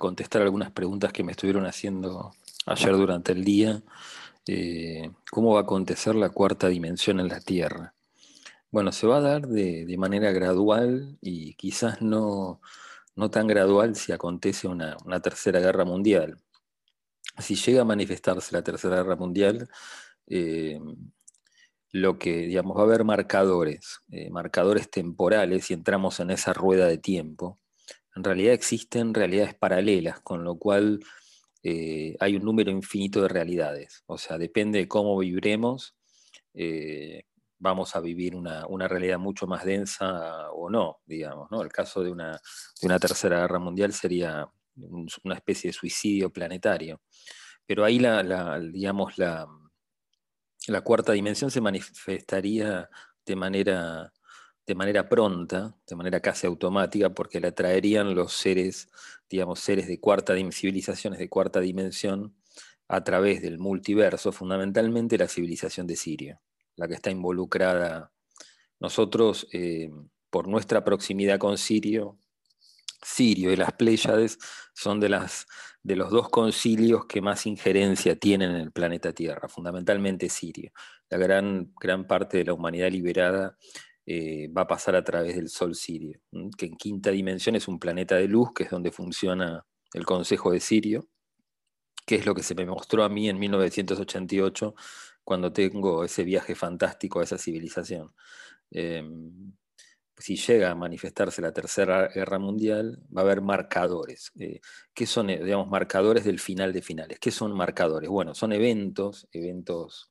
Contestar algunas preguntas que me estuvieron haciendo ayer durante el día. Eh, ¿Cómo va a acontecer la cuarta dimensión en la Tierra? Bueno, se va a dar de, manera gradual y quizás no, no, tan gradual si acontece una, tercera guerra mundial. Si llega a manifestarse la tercera guerra mundial, eh, lo que, digamos, va a haber marcadores, eh, marcadores temporales y entramos en esa rueda de tiempo. En realidad existen realidades paralelas, con lo cual eh, hay un número infinito de realidades. O sea, depende de cómo viviremos, eh, vamos a vivir una, realidad mucho más densa o no, digamos. ¿no? El caso de una, de una tercera guerra mundial sería una especie de suicidio planetario. Pero ahí digamos, la, la cuarta dimensión se manifestaría de manera, de manera pronta, de manera casi automática, porque la traerían los seres, digamos, seres de cuarta civilizaciones de cuarta dimensión a través del multiverso, fundamentalmente la civilización de Sirio, la que está involucrada. Nosotros, eh, por nuestra proximidad con Sirio, Sirio y las Pléyades son de, las, de los dos concilios que más injerencia tienen en el planeta Tierra, fundamentalmente Sirio. La gran, gran parte de la humanidad liberada eh, va a pasar a través del Sol Sirio, que en quinta dimensión es un planeta de luz, que es donde funciona el Consejo de Sirio, que es lo que se me mostró a mí en 1988 cuando tengo ese viaje fantástico a esa civilización. Em, si llega a manifestarse la Tercera Guerra Mundial, va a haber marcadores. Eh, ¿Qué son, eh, digamos, marcadores del final de finales? ¿Qué son marcadores? Bueno, son eventos, eventos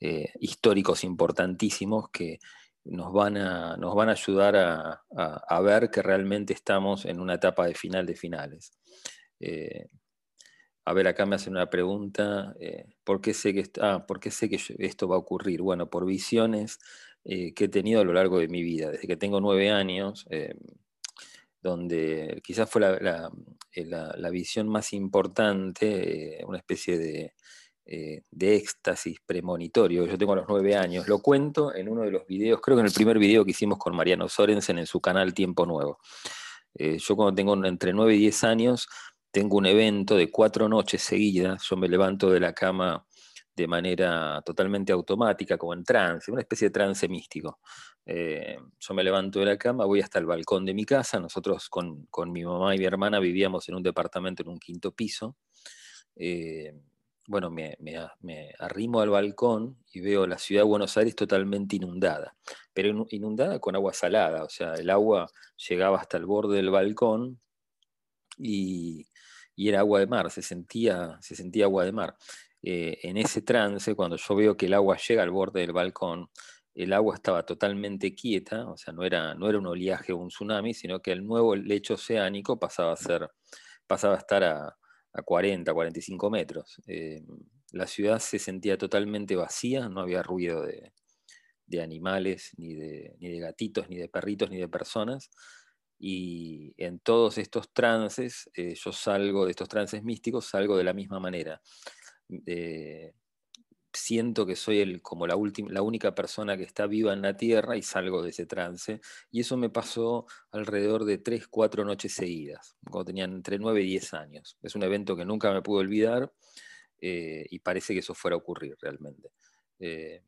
eh, históricos importantísimos que nos van a, nos van a ayudar a, ver que realmente estamos en una etapa de final de finales. a ver, acá me hacen una pregunta, ¿por, qué sé que, ah, ¿por qué sé que esto va a ocurrir? Bueno, por visiones eh, que he tenido a lo largo de mi vida, desde que tengo nueve años, eh, donde quizás fue la, eh, visión más importante, una especie de, éxtasis premonitorio. Yo tengo los nueve años, lo cuento en uno de los videos, creo que en el primer video que hicimos con Mariano Sorensen en su canal Tiempo Nuevo. yo cuando tengo entre nueve y diez años, tengo un evento de cuatro noches seguidas, yo me levanto de la cama de manera totalmente automática, como en trance, una especie de trance místico. Eh, yo me levanto de la cama, voy hasta el balcón de mi casa, nosotros con, mi mamá y mi hermana vivíamos en un departamento en un quinto piso. Eh, bueno, me, arrimo al balcón y veo la ciudad de Buenos Aires totalmente inundada, pero inundada con agua salada, o sea, el agua llegaba hasta el borde del balcón y, y era agua de mar, se sentía, se sentía agua de mar. Eh, en ese trance, cuando yo veo que el agua llega al borde del balcón, el agua estaba totalmente quieta, o sea, no era, no era un oleaje o un tsunami, sino que el nuevo lecho oceánico pasaba a, ser, pasaba a estar a, 40, 45 metros. Eh, la ciudad se sentía totalmente vacía, no había ruido de, animales, ni de, ni de gatitos, ni de perritos, ni de personas. Y en todos estos trances, eh, yo salgo de estos trances místicos, salgo de la misma manera. Eh, siento que soy el, como la, la única persona que está viva en la Tierra y salgo de ese trance. Y eso me pasó alrededor de 3, 4 noches seguidas, cuando tenían entre 9 y 10 años. Es un evento que nunca me pude olvidar eh, y parece que eso fuera a ocurrir realmente. Eh,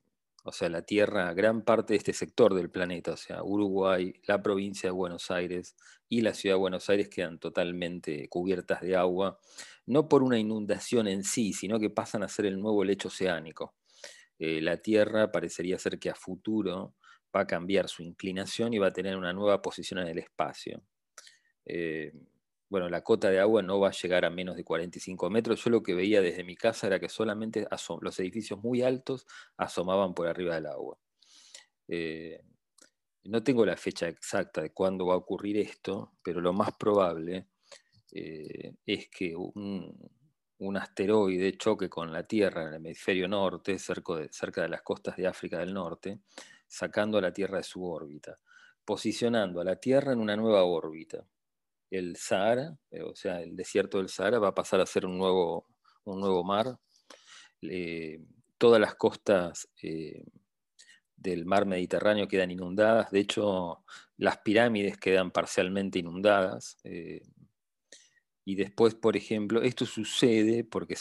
o sea, la Tierra, gran parte de este sector del planeta, o sea, Uruguay, la provincia de Buenos Aires y la ciudad de Buenos Aires quedan totalmente cubiertas de agua no por una inundación en sí, sino que pasan a ser el nuevo lecho oceánico. Eh, la Tierra parecería ser que a futuro va a cambiar su inclinación y va a tener una nueva posición en el espacio. Eh, bueno, la cota de agua no va a llegar a menos de 45 metros. Yo lo que veía desde mi casa era que solamente los edificios muy altos asomaban por arriba del agua. Eh, no tengo la fecha exacta de cuándo va a ocurrir esto, pero lo más probable eh, es que un, asteroide choque con la Tierra en el hemisferio norte, cerca de, cerca de las costas de África del Norte, sacando a la Tierra de su órbita, posicionando a la Tierra en una nueva órbita. El Sahara, eh, o sea, el desierto del Sahara va a pasar a ser un nuevo, un nuevo mar. todas las costas eh, del mar Mediterráneo quedan inundadas. De hecho, las pirámides quedan parcialmente inundadas y después, por ejemplo, esto sucede porque,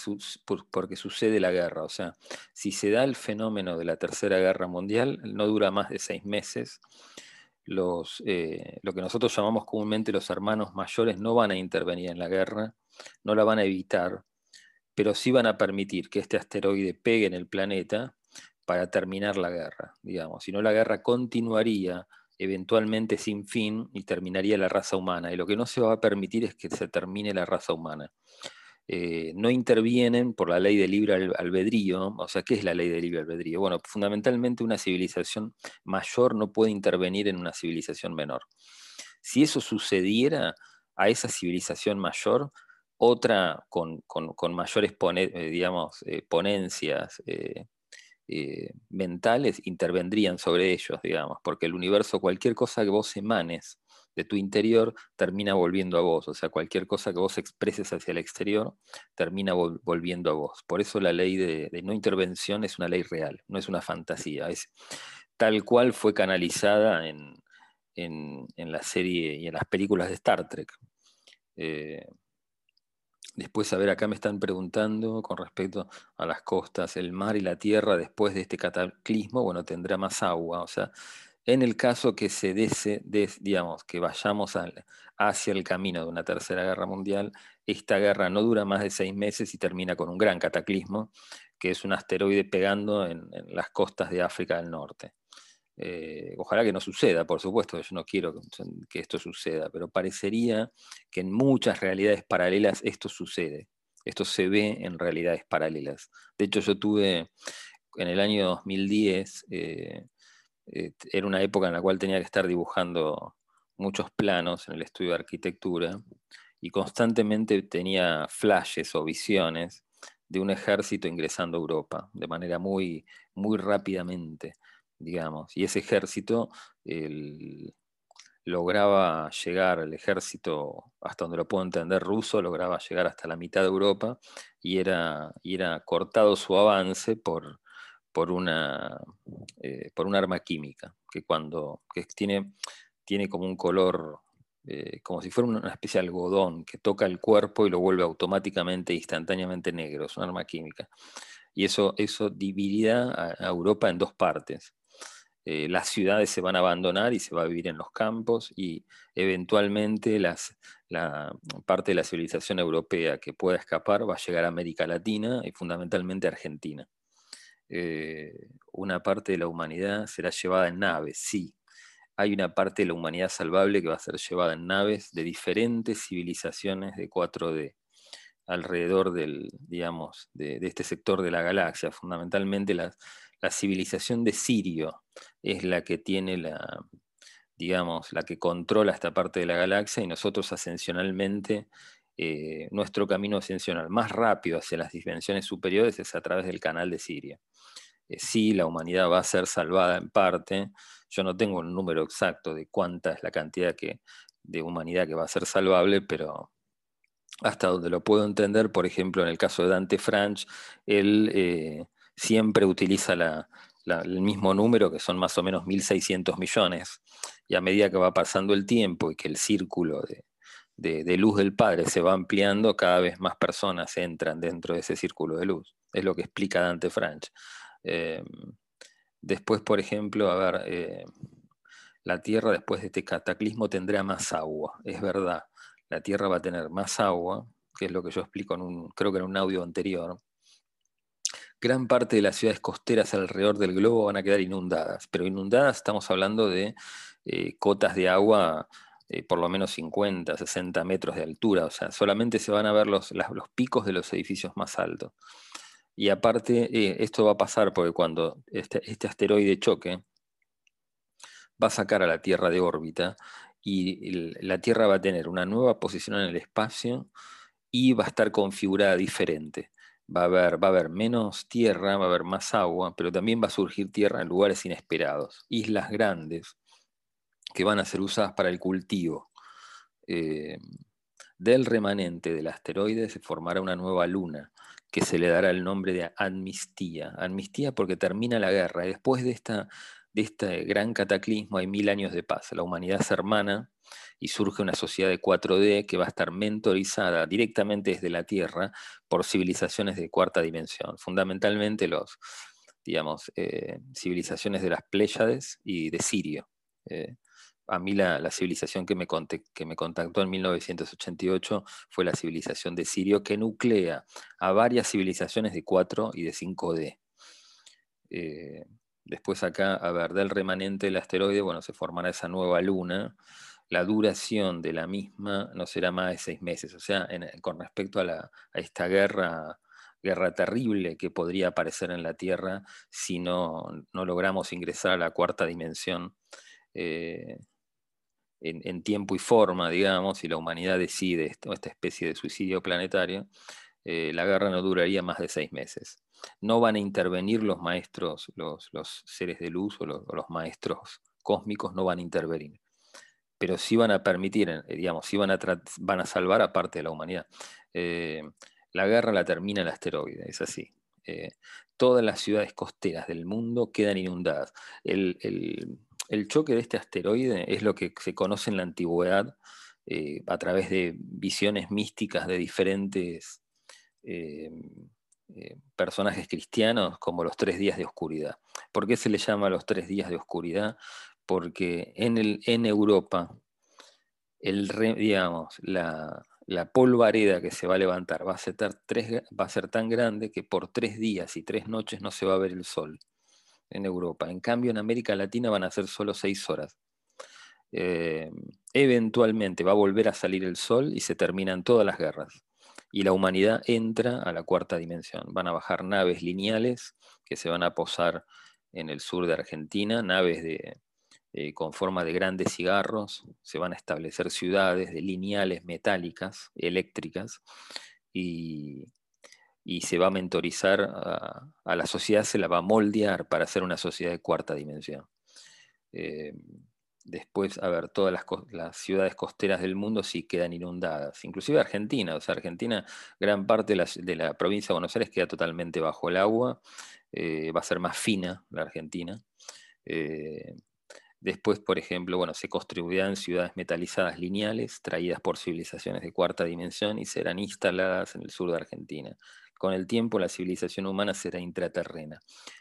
porque sucede la guerra. O sea, si se da el fenómeno de la Tercera Guerra Mundial, no dura más de seis meses. Los, eh, lo que nosotros llamamos comúnmente los hermanos mayores no van a intervenir en la guerra, no la van a evitar, pero sí van a permitir que este asteroide pegue en el planeta para terminar la guerra, digamos. Si no, la guerra continuaría eventualmente sin fin y terminaría la raza humana. Y lo que no se va a permitir es que se termine la raza humana. Eh, no intervienen por la ley de libre albedrío. O sea, ¿qué es la ley de libre albedrío? Bueno, fundamentalmente una civilización mayor no puede intervenir en una civilización menor. Si eso sucediera a esa civilización mayor, otra con, mayores eh, digamos, eh, ponencias, mentales intervendrían sobre ellos, digamos, porque el universo, cualquier cosa que vos emanes de tu interior, termina volviendo a vos, o sea, cualquier cosa que vos expreses hacia el exterior, termina volviendo a vos. Por eso la ley de, no intervención es una ley real, no es una fantasía, es tal cual fue canalizada en, la serie y en las películas de Star Trek. Eh, Después, a ver, acá me están preguntando con respecto a las costas, el mar y la tierra después de este cataclismo, bueno, tendrá más agua. O sea, en el caso que se dese, digamos, que vayamos hacia el camino de una tercera guerra mundial, esta guerra no dura más de seis meses y termina con un gran cataclismo, que es un asteroide pegando en las costas de África del Norte. Eh, ojalá que no suceda, por supuesto, yo no quiero que esto suceda, pero parecería que en muchas realidades paralelas esto sucede. Esto se ve en realidades paralelas. De hecho, yo tuve en el año 2010, eh, eh, era una época en la cual tenía que estar dibujando muchos planos en el estudio de arquitectura y constantemente tenía flashes o visiones de un ejército ingresando a Europa de manera muy, muy rápidamente digamos, y ese ejército lograba llegar, el ejército, hasta donde lo puedo entender, ruso, lograba llegar hasta la mitad de Europa y era, era cortado su avance por, por, una, eh, por un arma química, que cuando que tiene, tiene como un color, eh, como si fuera una especie de algodón, que toca el cuerpo y lo vuelve automáticamente, instantáneamente negro, es un arma química. Y eso, eso dividía a Europa en dos partes. Eh, las ciudades se van a abandonar y se va a vivir en los campos y eventualmente la parte de la civilización europea que pueda escapar va a llegar a América Latina y fundamentalmente a Argentina. Eh, una parte de la humanidad será llevada en naves, sí. Hay una parte de la humanidad salvable que va a ser llevada en naves de diferentes civilizaciones de 4D alrededor del, digamos, de, este sector de la galaxia, fundamentalmente las, la civilización de Sirio es la que tiene la, digamos, la que controla esta parte de la galaxia y nosotros ascensionalmente, eh, nuestro camino ascensional más rápido hacia las dimensiones superiores es a través del canal de Sirio. Eh, sí, la humanidad va a ser salvada en parte. Yo no tengo un número exacto de cuánta es la cantidad de humanidad que va a ser salvable, pero hasta donde lo puedo entender, por ejemplo, en el caso de Dante Franch, él eh, siempre utiliza el mismo número, que son más o menos 1.600 millones, y a medida que va pasando el tiempo y que el círculo de, luz del Padre se va ampliando, cada vez más personas entran dentro de ese círculo de luz. Es lo que explica Dante Franch. Eh, después, por ejemplo, a ver, eh, la Tierra después de este cataclismo tendrá más agua, es verdad. La Tierra va a tener más agua, que es lo que yo explico en un, creo que en un audio anterior, gran parte de las ciudades costeras alrededor del globo van a quedar inundadas, pero inundadas estamos hablando de eh, cotas de agua eh, por lo menos 50, 60 metros de altura, o sea, solamente se van a ver los, los picos de los edificios más altos. Y aparte, eh, esto va a pasar porque cuando este, este, asteroide choque, va a sacar a la Tierra de órbita y la Tierra va a tener una nueva posición en el espacio y va a estar configurada diferente va a haber, va a haber menos tierra, va a haber más agua, pero también va a surgir tierra en lugares inesperados, islas grandes que van a ser usadas para el cultivo. Eh, del remanente del asteroide se formará una nueva luna que se le dará el nombre de amnistía. Amnistía porque termina la guerra y después de esta de este gran cataclismo hay mil años de paz. La humanidad se hermana y surge una sociedad de 4D que va a estar mentorizada directamente desde la Tierra por civilizaciones de cuarta dimensión, fundamentalmente los, digamos, eh, civilizaciones de las Pléyades y de Sirio. Eh, a mí la, civilización que me, que me, contactó en 1988 fue la civilización de Sirio, que nuclea a varias civilizaciones de 4 y de 5D. Eh, después acá, a ver, del remanente del asteroide, bueno, se formará esa nueva luna. La duración de la misma no será más de seis meses. O sea, con respecto a, esta guerra terrible que podría aparecer en la Tierra si no, no logramos ingresar a la cuarta dimensión eh, en, tiempo y forma, digamos, y la humanidad decide esta especie de suicidio planetario, eh, la guerra no duraría más de seis meses. No van a intervenir los maestros, los, seres de luz o los, maestros cósmicos, no van a intervenir. Pero sí van a permitir, eh, digamos, sí van a, salvar a parte de la humanidad. Eh, la guerra la termina el asteroide, es así. todas las ciudades costeras del mundo quedan inundadas. el choque de este asteroide es lo que se conoce en la antigüedad eh, a través de visiones místicas de diferentes eh, eh, personajes cristianos como los tres días de oscuridad. ¿Por qué se le llama los tres días de oscuridad? Porque en, el, Europa, el, la, polvareda que se va a levantar va a ser tan grande que por tres días y tres noches no se va a ver el sol en Europa. En cambio, en América Latina van a ser solo seis horas. Eh, eventualmente va a volver a salir el sol y se terminan todas las guerras. Y la humanidad entra a la cuarta dimensión. Van a bajar naves lineales que se van a posar en el sur de Argentina, naves de, eh, con forma de grandes cigarros. Se van a establecer ciudades de lineales metálicas, eléctricas, y, y se va a mentorizar a, la sociedad, se la va a moldear para ser una sociedad de cuarta dimensión. Eh, después, a ver, todas las, ciudades costeras del mundo sí quedan inundadas, inclusive Argentina, o sea, Argentina, gran parte de la, provincia de Buenos Aires queda totalmente bajo el agua, eh, va a ser más fina la Argentina. Eh, después, por ejemplo, bueno, se construirán ciudades metalizadas lineales traídas por civilizaciones de cuarta dimensión y serán instaladas en el sur de Argentina. Con el tiempo la civilización humana será intraterrena,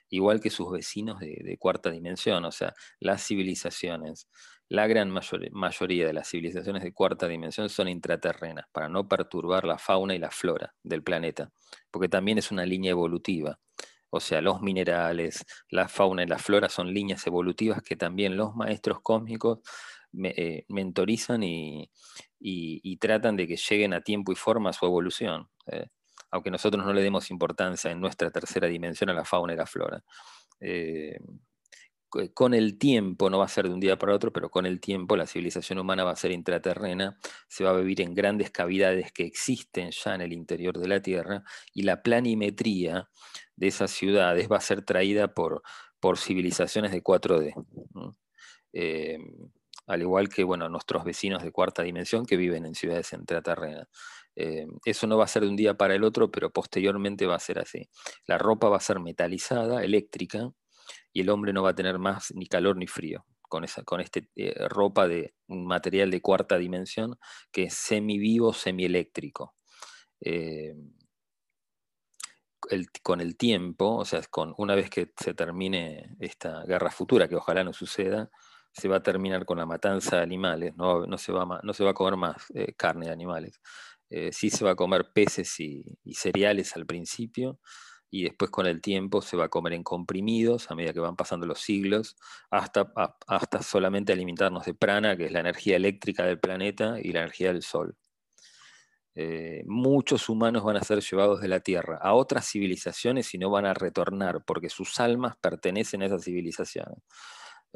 igual que sus vecinos de, cuarta dimensión, o sea, las civilizaciones, la gran mayoría de las civilizaciones de cuarta dimensión son intraterrenas, para no perturbar la fauna y la flora del planeta, porque también es una línea evolutiva. O sea, los minerales, la fauna y la flora son líneas evolutivas que también los maestros cósmicos eh, mentorizan y, tratan de que lleguen a tiempo y forma a su evolución. Eh aunque nosotros no le demos importancia en nuestra tercera dimensión a la fauna y la flora. Eh, con el tiempo, no va a ser de un día para otro, pero con el tiempo la civilización humana va a ser intraterrena, se va a vivir en grandes cavidades que existen ya en el interior de la Tierra y la planimetría de esas ciudades va a ser traída por, por civilizaciones de 4D. Eh, al igual que bueno, nuestros vecinos de cuarta dimensión que viven en ciudades intraterrenas. Eh, eso no va a ser de un día para el otro, pero posteriormente va a ser así. La ropa va a ser metalizada, eléctrica, y el hombre no va a tener más ni calor ni frío con, esa, con este eh, ropa de un material de cuarta dimensión que es semi-vivo, semi-eléctrico. Eh, con el tiempo, o sea, con, una vez que se termine esta guerra futura, que ojalá no suceda, se va a terminar con la matanza de animales, no, se, va, no se va a comer más carne de animales. Eh, sí se va a comer peces y, cereales al principio, y después con el tiempo se va a comer en comprimidos a medida que van pasando los siglos, hasta, hasta solamente alimentarnos de prana, que es la energía eléctrica del planeta y la energía del Sol. Eh, muchos humanos van a ser llevados de la Tierra a otras civilizaciones y no van a retornar porque sus almas pertenecen a esas civilizaciones.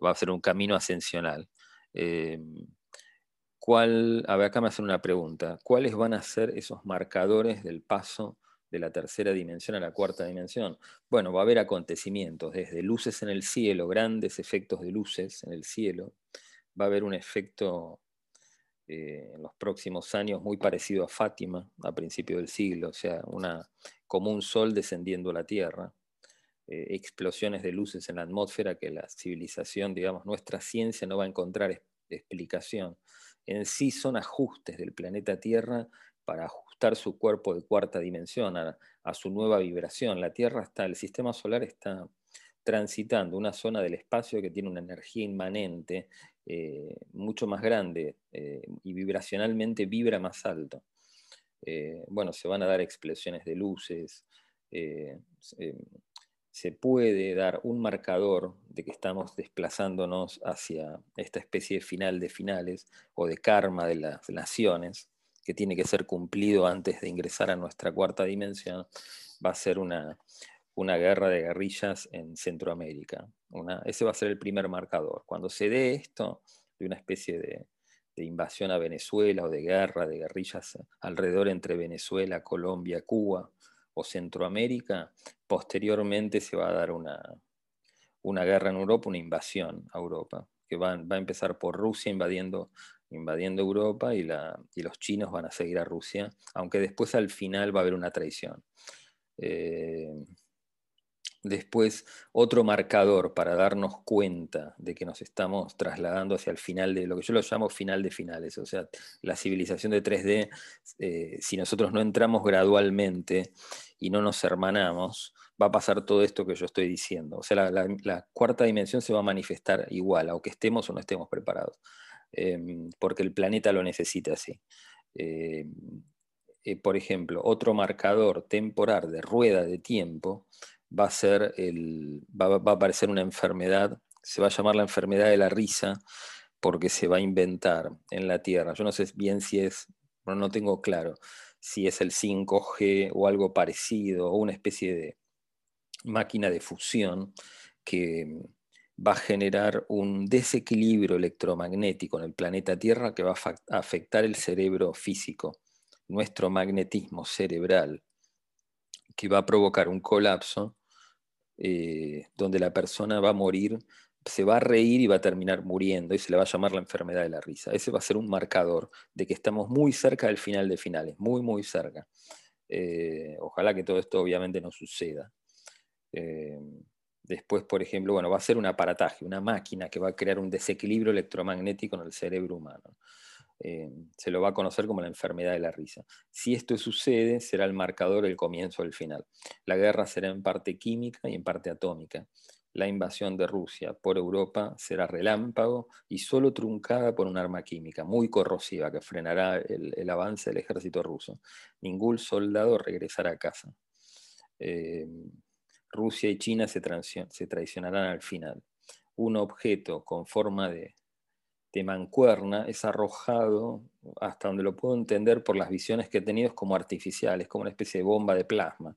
Va a ser un camino ascensional. Eh, ¿Cuál, a ver, acá me hacen una pregunta. ¿Cuáles van a ser esos marcadores del paso de la tercera dimensión a la cuarta dimensión? Bueno, va a haber acontecimientos, desde luces en el cielo, grandes efectos de luces en el cielo. Va a haber un efecto eh, en los próximos años muy parecido a Fátima a principios del siglo, o sea, como un sol descendiendo a la tierra. explosiones de luces en la atmósfera que la civilización, digamos, nuestra ciencia no va a encontrar explicación. En sí son ajustes del planeta Tierra para ajustar su cuerpo de cuarta dimensión a, su nueva vibración. La Tierra está, el sistema solar está transitando una zona del espacio que tiene una energía inmanente eh, mucho más grande eh, y vibracionalmente vibra más alto. Eh, bueno, se van a dar explosiones de luces, se puede dar un marcador de que estamos desplazándonos hacia esta especie de final de finales o de karma de las naciones, que tiene que ser cumplido antes de ingresar a nuestra cuarta dimensión, va a ser una, una guerra de guerrillas en Centroamérica. ese va a ser el primer marcador. Cuando se dé esto, de una especie de, de invasión a Venezuela o de guerra de guerrillas alrededor entre Venezuela, Colombia, Cuba o Centroamérica, posteriormente se va a dar una, una guerra en Europa, una invasión a Europa, que va, va a empezar por Rusia invadiendo invadiendo Europa y, la, y, los chinos van a seguir a Rusia, aunque después al final va a haber una traición. Eh, después, otro marcador para darnos cuenta de que nos estamos trasladando hacia el final de lo que yo lo llamo final de finales, o sea, la civilización de 3D, eh, si nosotros no entramos gradualmente y no nos hermanamos, va a pasar todo esto que yo estoy diciendo. O sea, la, cuarta dimensión se va a manifestar igual, aunque estemos o no estemos preparados. Em, porque el planeta lo necesita así. Em, eh, por ejemplo, otro marcador temporal de rueda de tiempo va a ser el, va, a aparecer una enfermedad, se va a llamar la enfermedad de la risa, porque se va a inventar en la Tierra. Yo no sé bien si es, no tengo claro si es el 5G o algo parecido, o una especie de máquina de fusión que, va a generar un desequilibrio electromagnético en el planeta Tierra que va a afectar el cerebro físico, nuestro magnetismo cerebral, que va a provocar un colapso eh, donde la persona va a morir, se va a reír y va a terminar muriendo y se le va a llamar la enfermedad de la risa. Ese va a ser un marcador de que estamos muy cerca del final de finales, muy, muy cerca. Eh, ojalá que todo esto obviamente no suceda. Eh, Después, por ejemplo, bueno, va a ser un aparataje, una máquina que va a crear un desequilibrio electromagnético en el cerebro humano. Eh, se lo va a conocer como la enfermedad de la risa. Si esto sucede, será el marcador del comienzo del final. La guerra será en parte química y en parte atómica. La invasión de Rusia por Europa será relámpago y solo truncada por un arma química muy corrosiva que frenará el, avance del ejército ruso. Ningún soldado regresará a casa. Eh, Rusia y China se, traicionarán al final. Un objeto con forma de, mancuerna es arrojado, hasta donde lo puedo entender por las visiones que he tenido, como artificiales, como una especie de bomba de plasma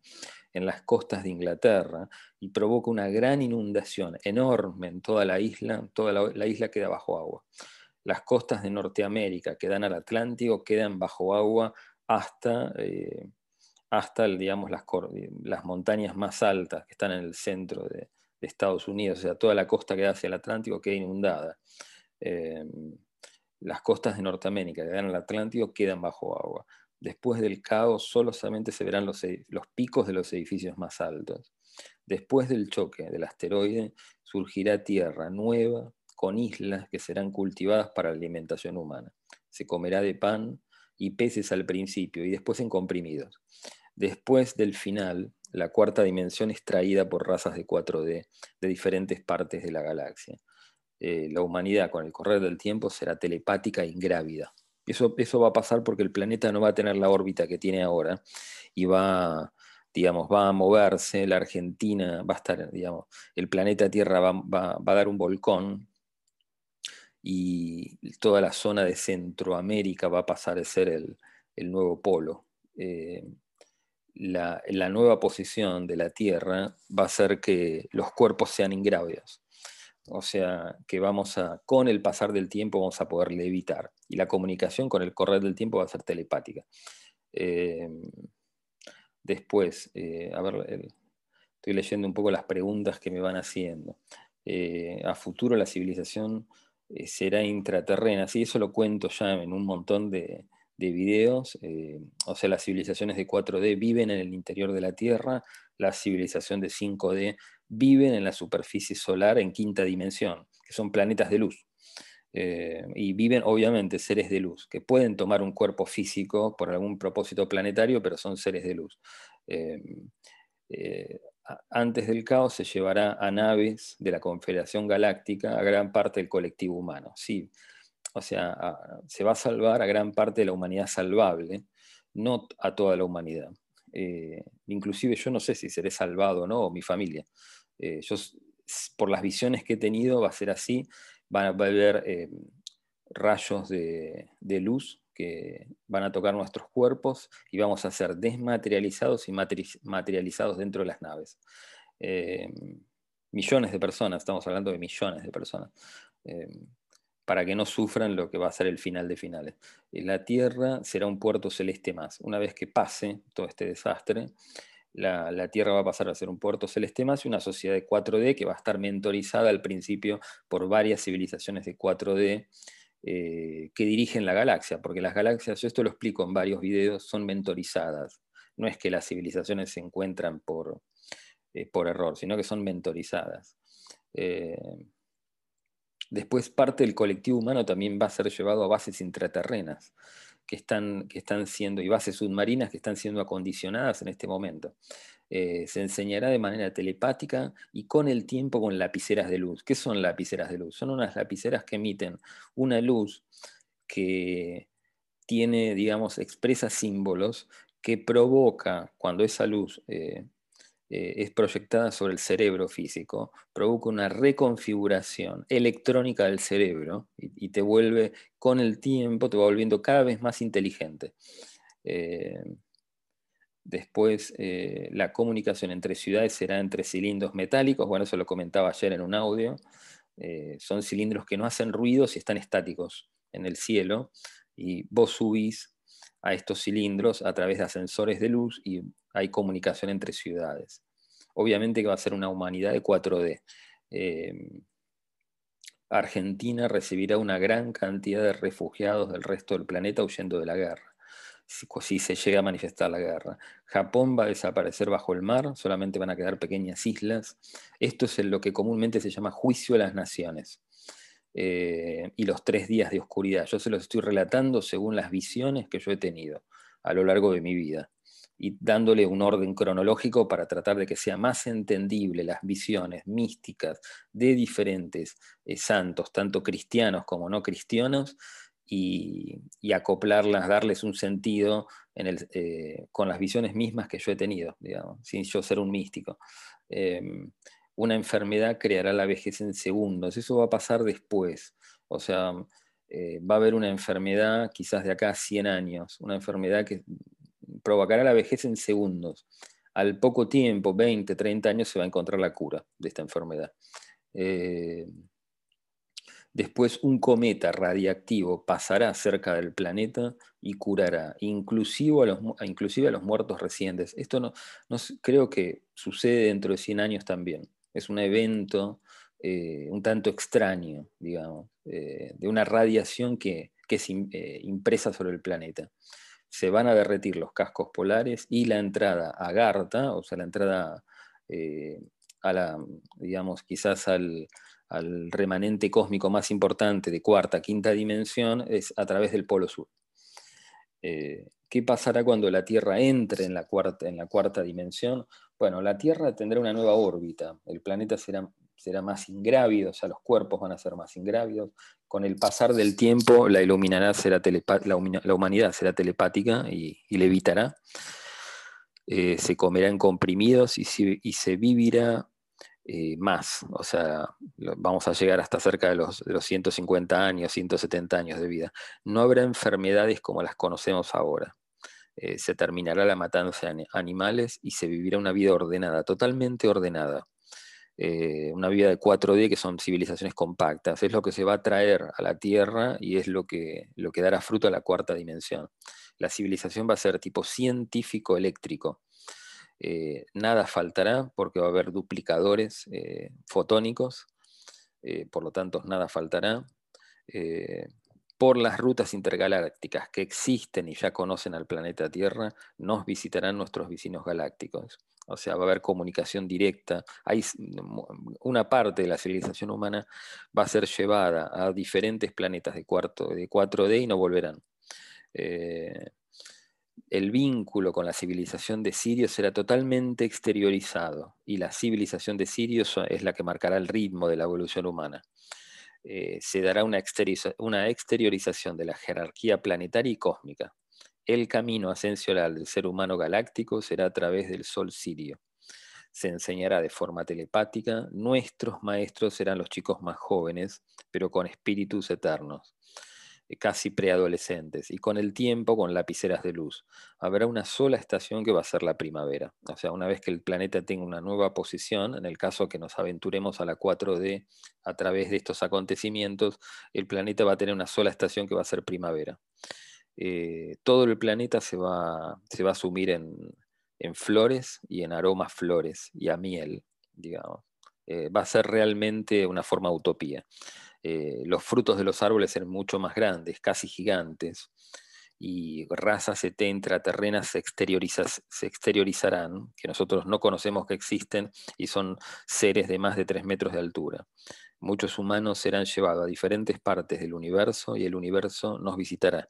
en las costas de Inglaterra y provoca una gran inundación enorme en toda la isla, toda la, isla queda bajo agua. Las costas de Norteamérica que dan al Atlántico quedan bajo agua hasta eh, hasta digamos, las, las, montañas más altas que están en el centro de, Estados Unidos, o sea, toda la costa que da hacia el Atlántico queda inundada. Em, las costas de Norteamérica que dan al Atlántico quedan bajo agua. Después del caos solamente se verán los, los picos de los edificios más altos. Después del choque del asteroide surgirá tierra nueva con islas que serán cultivadas para la alimentación humana. Se comerá de pan y peces al principio y después en comprimidos. Después del final, la cuarta dimensión es traída por razas de 4D de diferentes partes de la galaxia. Eh, la humanidad con el correr del tiempo será telepática e ingrávida. Eso, eso va a pasar porque el planeta no va a tener la órbita que tiene ahora y va, digamos, va a moverse, la Argentina va a estar, digamos, el planeta Tierra va, a dar un volcón y toda la zona de Centroamérica va a pasar a ser el, nuevo polo. Eh, la, nueva posición de la Tierra va a ser que los cuerpos sean ingrávidos. O sea, que vamos a, con el pasar del tiempo vamos a poder levitar. Y la comunicación con el correr del tiempo va a ser telepática. Eh, después, eh, a ver, estoy leyendo un poco las preguntas que me van haciendo. Eh, a futuro la civilización será intraterrena. Sí, eso lo cuento ya en un montón de, videos, o sea, las civilizaciones de 4D viven en el interior de la Tierra, la civilización de 5D viven en la superficie solar en quinta dimensión, que son planetas de luz. Eh, y viven obviamente seres de luz, que pueden tomar un cuerpo físico por algún propósito planetario, pero son seres de luz. Eh, eh, antes del caos se llevará a naves de la Confederación Galáctica a gran parte del colectivo humano. Sí, o sea, se va a salvar a gran parte de la humanidad salvable, no a toda la humanidad. Inclusive yo no sé si seré salvado o no, o mi familia. yo, por las visiones que he tenido, va a ser así van a haber eh, rayos de, luz que van a tocar nuestros cuerpos y vamos a ser desmaterializados y materializados dentro de las naves. Eh, millones de personas, estamos hablando de millones de personas, eh, para que no sufran lo que va a ser el final de finales. La Tierra será un puerto celeste más. Una vez que pase todo este desastre, la, Tierra va a pasar a ser un puerto celeste más y una sociedad de 4D que va a estar mentorizada al principio por varias civilizaciones de 4D eh, que dirigen la galaxia, porque las galaxias, yo esto lo explico en varios videos, son mentorizadas. No es que las civilizaciones se encuentran por, eh, por error, sino que son mentorizadas. Eh, después parte del colectivo humano también va a ser llevado a bases intraterrenas que están, que están siendo, y bases submarinas que están siendo acondicionadas en este momento. Eh, se enseñará de manera telepática y con el tiempo con lapiceras de luz. ¿Qué son lapiceras de luz? Son unas lapiceras que emiten una luz que tiene, digamos, expresa símbolos que provoca, cuando esa luz eh, eh, es proyectada sobre el cerebro físico, provoca una reconfiguración electrónica del cerebro y, te vuelve, con el tiempo, te va volviendo cada vez más inteligente. Eh, después, eh, la comunicación entre ciudades será entre cilindros metálicos, bueno, eso lo comentaba ayer en un audio, son cilindros que no hacen ruidos y están estáticos en el cielo, y vos subís a estos cilindros a través de ascensores de luz y hay comunicación entre ciudades. Obviamente que va a ser una humanidad de 4D. Eh, Argentina recibirá una gran cantidad de refugiados del resto del planeta huyendo de la guerra, si, se llega a manifestar la guerra. Japón va a desaparecer bajo el mar, solamente van a quedar pequeñas islas. Esto es lo que comúnmente se llama juicio de las naciones. Eh, y los tres días de oscuridad. Yo se los estoy relatando según las visiones que yo he tenido a lo largo de mi vida y dándole un orden cronológico para tratar de que sea más entendible las visiones místicas de diferentes eh, santos, tanto cristianos como no cristianos, y, acoplarlas, darles un sentido eh, con las visiones mismas que yo he tenido, sin yo ser un místico. Em, una enfermedad creará la vejez en segundos, eso va a pasar después, o sea, eh, va a haber una enfermedad quizás de acá a 100 años, una enfermedad que provocará la vejez en segundos. Al poco tiempo, 20, 30 años, se va a encontrar la cura de esta enfermedad. Eh, después un cometa radiactivo pasará cerca del planeta y curará, inclusive a los, inclusive a los muertos recientes. Esto no, creo que sucede dentro de 100 años también. Es un evento eh, un tanto extraño, digamos, eh, de una radiación que, es impresa sobre el planeta se van a derretir los cascos polares y la entrada a Garta, o sea, la entrada eh, a la, digamos, quizás al, remanente cósmico más importante de cuarta, quinta dimensión, es a través del Polo Sur. Eh, ¿Qué pasará cuando la Tierra entre en la, cuarta, en la cuarta dimensión? Bueno, la Tierra tendrá una nueva órbita, el planeta será será más ingrávido, o sea, los cuerpos van a ser más ingrávidos. Con el pasar del tiempo, la, iluminará será la, humanidad será telepática y, levitará. Eh, se comerán comprimidos y, y se vivirá eh, más. O sea, vamos a llegar hasta cerca de los, 150 años, 170 años de vida. No habrá enfermedades como las conocemos ahora. Eh, se terminará la matanza de animales y se vivirá una vida ordenada, totalmente ordenada. Eh, una vida de 4D que son civilizaciones compactas. Es lo que se va a traer a la Tierra y es lo que, lo que dará fruto a la cuarta dimensión. La civilización va a ser tipo científico eléctrico. Eh, nada faltará porque va a haber duplicadores eh, fotónicos, por lo tanto nada faltará. Por las rutas intergalácticas que existen y ya conocen al planeta Tierra, nos visitarán nuestros vecinos galácticos. O sea, va a haber comunicación directa. Hay una parte de la civilización humana va a ser llevada a diferentes planetas de, cuarto, de 4D y no volverán. Eh, el vínculo con la civilización de Sirio será totalmente exteriorizado y la civilización de Sirio es la que marcará el ritmo de la evolución humana. Eh, se dará una, exteriorización de la jerarquía planetaria y cósmica. El camino ascensional del ser humano galáctico será a través del Sol sirio. Se enseñará de forma telepática. Nuestros maestros serán los chicos más jóvenes, pero con espíritus eternos. Eh, casi preadolescentes, y con el tiempo con lapiceras de luz. Habrá una sola estación que va a ser la primavera. O sea, una vez que el planeta tenga una nueva posición, en el caso que nos aventuremos a la 4D a través de estos acontecimientos, el planeta va a tener una sola estación que va a ser primavera. Eh, todo el planeta se va, se va a sumir en, flores y en aromas flores y a miel, digamos. Eh, va a ser realmente una forma utopía. Eh, los frutos de los árboles eran mucho más grandes, casi gigantes, y razas ET intraterrenas se, se, exteriorizarán, que nosotros no conocemos que existen, y son seres de más de 3 metros de altura. Muchos humanos serán llevados a diferentes partes del universo y el universo nos visitará.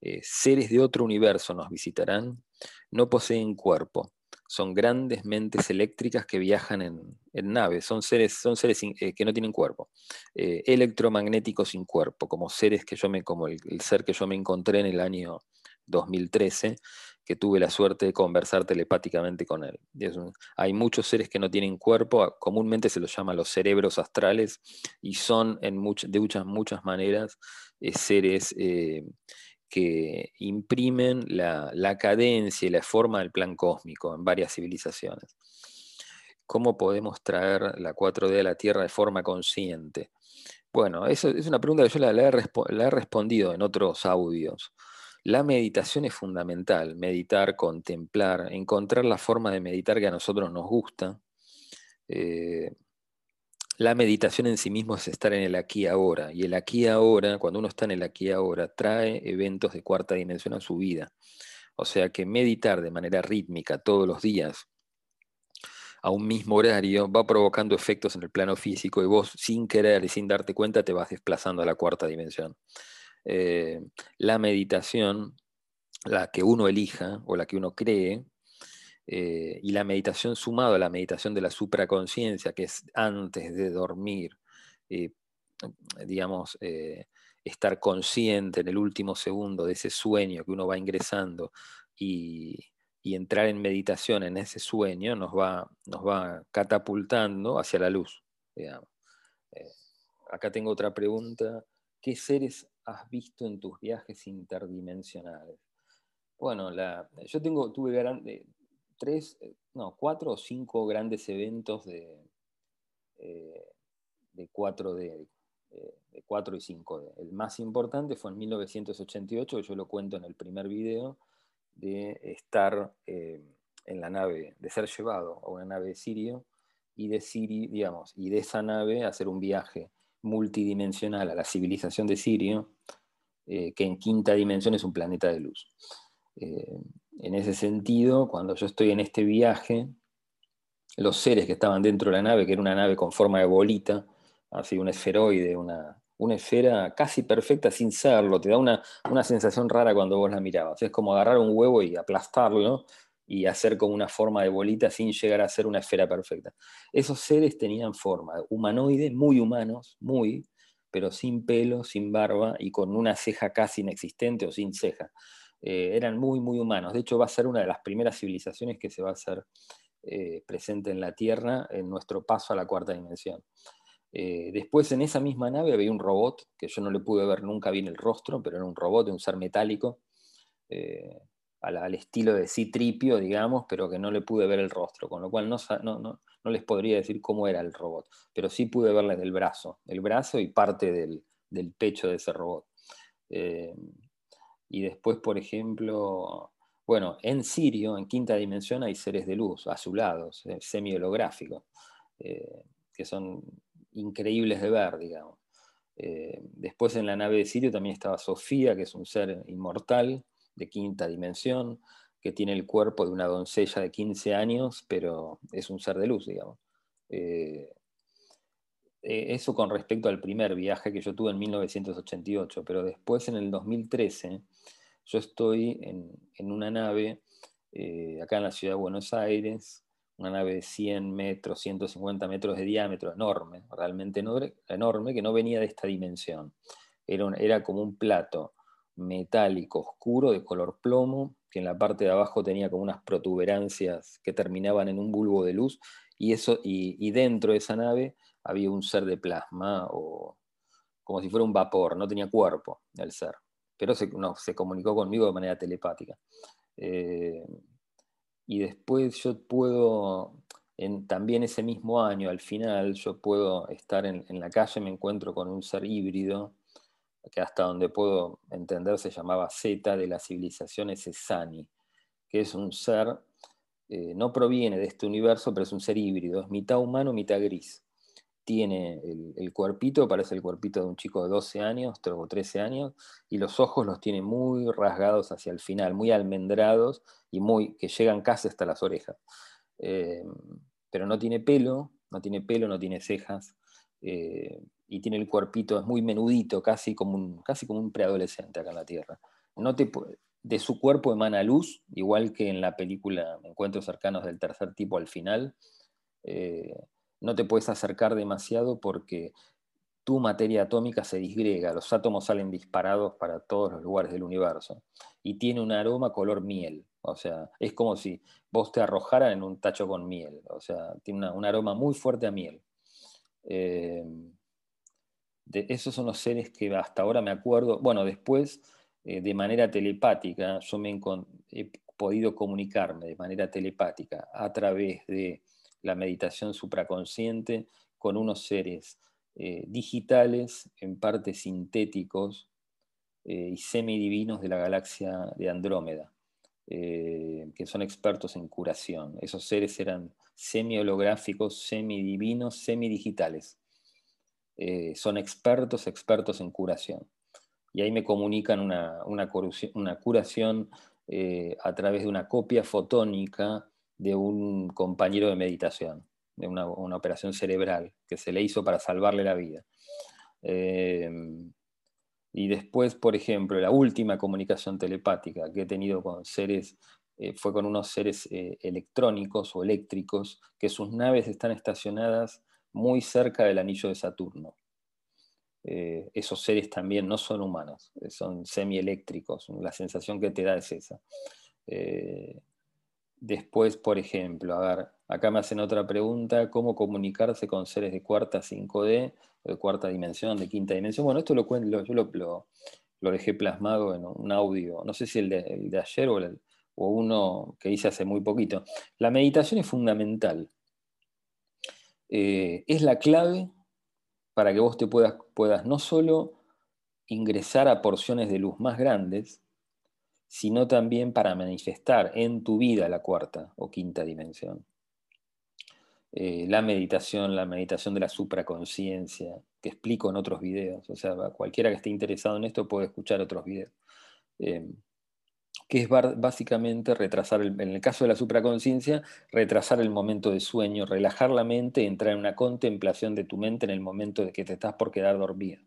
Eh, seres de otro universo nos visitarán, no poseen cuerpo, son grandes mentes eléctricas que viajan en, naves, son seres, son seres eh, que no tienen cuerpo, eh, electromagnéticos sin cuerpo, como seres que yo me, como el, ser que yo me encontré en el año 2013, que tuve la suerte de conversar telepáticamente con él. hay muchos seres que no tienen cuerpo, comúnmente se los llama los cerebros astrales, y son en de muchas, muchas maneras eh, seres que imprimen la, cadencia y la forma del plan cósmico en varias civilizaciones. ¿Cómo podemos traer la 4D a la Tierra de forma consciente? Bueno, eso es una pregunta que yo la, he, respondido en otros audios. La meditación es fundamental, meditar, contemplar, encontrar la forma de meditar que a nosotros nos gusta. Eh, la meditación en sí mismo es estar en el aquí ahora. Y el aquí ahora, cuando uno está en el aquí ahora, trae eventos de cuarta dimensión a su vida. O sea que meditar de manera rítmica todos los días a un mismo horario va provocando efectos en el plano físico y vos sin querer y sin darte cuenta te vas desplazando a la cuarta dimensión. Eh, la meditación, la que uno elija o la que uno cree, eh, y la meditación sumado a la meditación de la supraconciencia, que es antes de dormir, eh, digamos, eh, estar consciente en el último segundo de ese sueño que uno va ingresando y, entrar en meditación en ese sueño nos va, nos va catapultando hacia la luz. acá tengo otra pregunta. ¿Qué seres has visto en tus viajes interdimensionales? Bueno, yo tengo, tuve tres, eh, no, cuatro o cinco grandes eventos de, eh, de 4D, eh, de 4 y 5D. El más importante fue en 1988, que yo lo cuento en el primer video, de estar en la nave, de ser llevado a una nave de Sirio y de Sirio, digamos, y de esa nave hacer un viaje multidimensional a la civilización de Sirio, que en quinta dimensión es un planeta de luz. En ese sentido, cuando yo estoy en este viaje, los seres que estaban dentro de la nave, que era una nave con forma de bolita, así un esferoide, una, esfera casi perfecta sin serlo, te da una, sensación rara cuando vos la mirabas. Es como agarrar un huevo y aplastarlo y hacer como una forma de bolita sin llegar a ser una esfera perfecta. Esos seres tenían forma humanoide, muy humanos, muy, pero sin pelo, sin barba y con una ceja casi inexistente o sin ceja. Eh, eran muy, muy humanos. De hecho, va a ser una de las primeras civilizaciones que se va a hacer eh, presente en la Tierra en nuestro paso a la cuarta dimensión. Eh, después en esa misma nave había un robot, que yo no le pude ver nunca bien el rostro, pero era un robot, un ser metálico, al, estilo de Citripio, digamos, pero que no le pude ver el rostro, con lo cual no, no, les podría decir cómo era el robot, pero sí pude verles el brazo, el brazo y parte del, del pecho de ese robot. Y después, por ejemplo, bueno, en Sirio, en quinta dimensión, hay seres de luz, azulados, eh, semi-holográficos, eh, que son increíbles de ver, digamos. después en la nave de Sirio también estaba Sofía, que es un ser inmortal de quinta dimensión, que tiene el cuerpo de una doncella de 15 años, pero es un ser de luz, digamos. eso con respecto al primer viaje que yo tuve en 1988, pero después en el 2013 yo estoy en, una nave eh, acá en la ciudad de Buenos Aires, una nave de 100 metros, 150 metros de diámetro, enorme, realmente enorme, que no venía de esta dimensión. Era, era como un plato metálico oscuro de color plomo, que en la parte de abajo tenía como unas protuberancias que terminaban en un bulbo de luz, y, eso, y dentro de esa nave había un ser de plasma, o como si fuera un vapor, no tenía cuerpo el ser pero se, no, se comunicó conmigo de manera telepática. Eh, y después yo puedo, en, también ese mismo año, al final, yo puedo estar en, la calle, me encuentro con un ser híbrido, que hasta donde puedo entender se llamaba Z de las civilizaciones Esani, que es un ser, eh, no proviene de este universo, pero es un ser híbrido, es mitad humano, mitad gris tiene el, cuerpito, parece el cuerpito de un chico de 12 años o 13 años, y los ojos los tiene muy rasgados hacia el final, muy almendrados y muy que llegan casi hasta las orejas. Eh, pero no tiene pelo, no tiene pelo, no tiene cejas, eh, y tiene el cuerpito, es muy menudito, casi como un, casi como un preadolescente acá en la Tierra. No te, de su cuerpo emana luz, igual que en la película Encuentros cercanos del tercer tipo al final. Eh, no te puedes acercar demasiado porque tu materia atómica se disgrega, los átomos salen disparados para todos los lugares del universo y tiene un aroma color miel, o sea, es como si vos te arrojaran en un tacho con miel, o sea, tiene un aroma muy fuerte a miel. Eh, de, esos son los seres que hasta ahora me acuerdo, bueno, después eh, de manera telepática, yo me he podido comunicarme de manera telepática a través de la meditación supraconsciente con unos seres eh, digitales, en parte sintéticos eh, y semidivinos de la galaxia de Andrómeda, eh, que son expertos en curación. Esos seres eran semi-holográficos, semidivinos, semidigitales. son expertos, expertos en curación. Y ahí me comunican una, una curación a través de una copia fotónica de un compañero de meditación, de una, operación cerebral que se le hizo para salvarle la vida. Em, y después, por ejemplo, la última comunicación telepática que he tenido con seres eh, fue con unos seres eh, electrónicos o eléctricos que sus naves están estacionadas muy cerca del anillo de Saturno. Eh, esos seres también no son humanos, son semieléctricos, la sensación que te da es esa. Después, por ejemplo, a ver, acá me hacen otra pregunta, ¿cómo comunicarse con seres de cuarta 5D, de cuarta dimensión, de quinta dimensión? Bueno, esto lo cuento, yo lo, lo, dejé plasmado en un audio, no sé si el de, ayer o, o, uno que hice hace muy poquito. La meditación es fundamental. Eh, es la clave para que vos te puedas, puedas no solo ingresar a porciones de luz más grandes, sino también para manifestar en tu vida la cuarta o quinta dimensión. Eh, la meditación, la meditación de la supraconciencia, que explico en otros videos, o sea, cualquiera que esté interesado en esto puede escuchar otros videos, eh, que es básicamente retrasar, en el caso de la supraconciencia, retrasar el momento de sueño, relajar la mente, entrar en una contemplación de tu mente en el momento de que te estás por quedar dormido.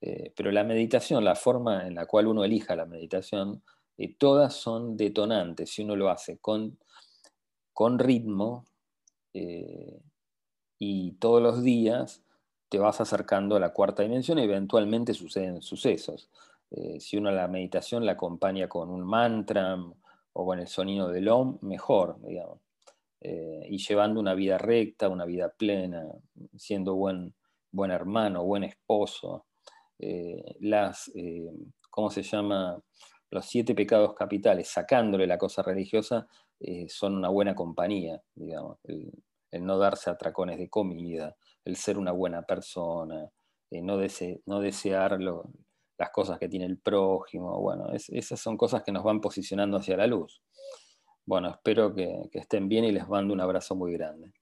Eh, pero la meditación, la forma en la cual uno elija la meditación, eh, todas son detonantes si uno lo hace con, con ritmo eh, y todos los días te vas acercando a la cuarta dimensión y eventualmente suceden sucesos. Eh, si uno la meditación la acompaña con un mantra o con el sonido del OM, mejor, digamos. y llevando una vida recta, una vida plena, siendo buen, buen hermano, buen esposo. las, ¿cómo se llama? Los siete pecados capitales, sacándole la cosa religiosa, eh, son una buena compañía, digamos, el, no darse atracones de comida, el ser una buena persona, eh, no, no, desear las cosas que tiene el prójimo, bueno, esas son cosas que nos van posicionando hacia la luz. Bueno, espero que estén bien y les mando un abrazo muy grande.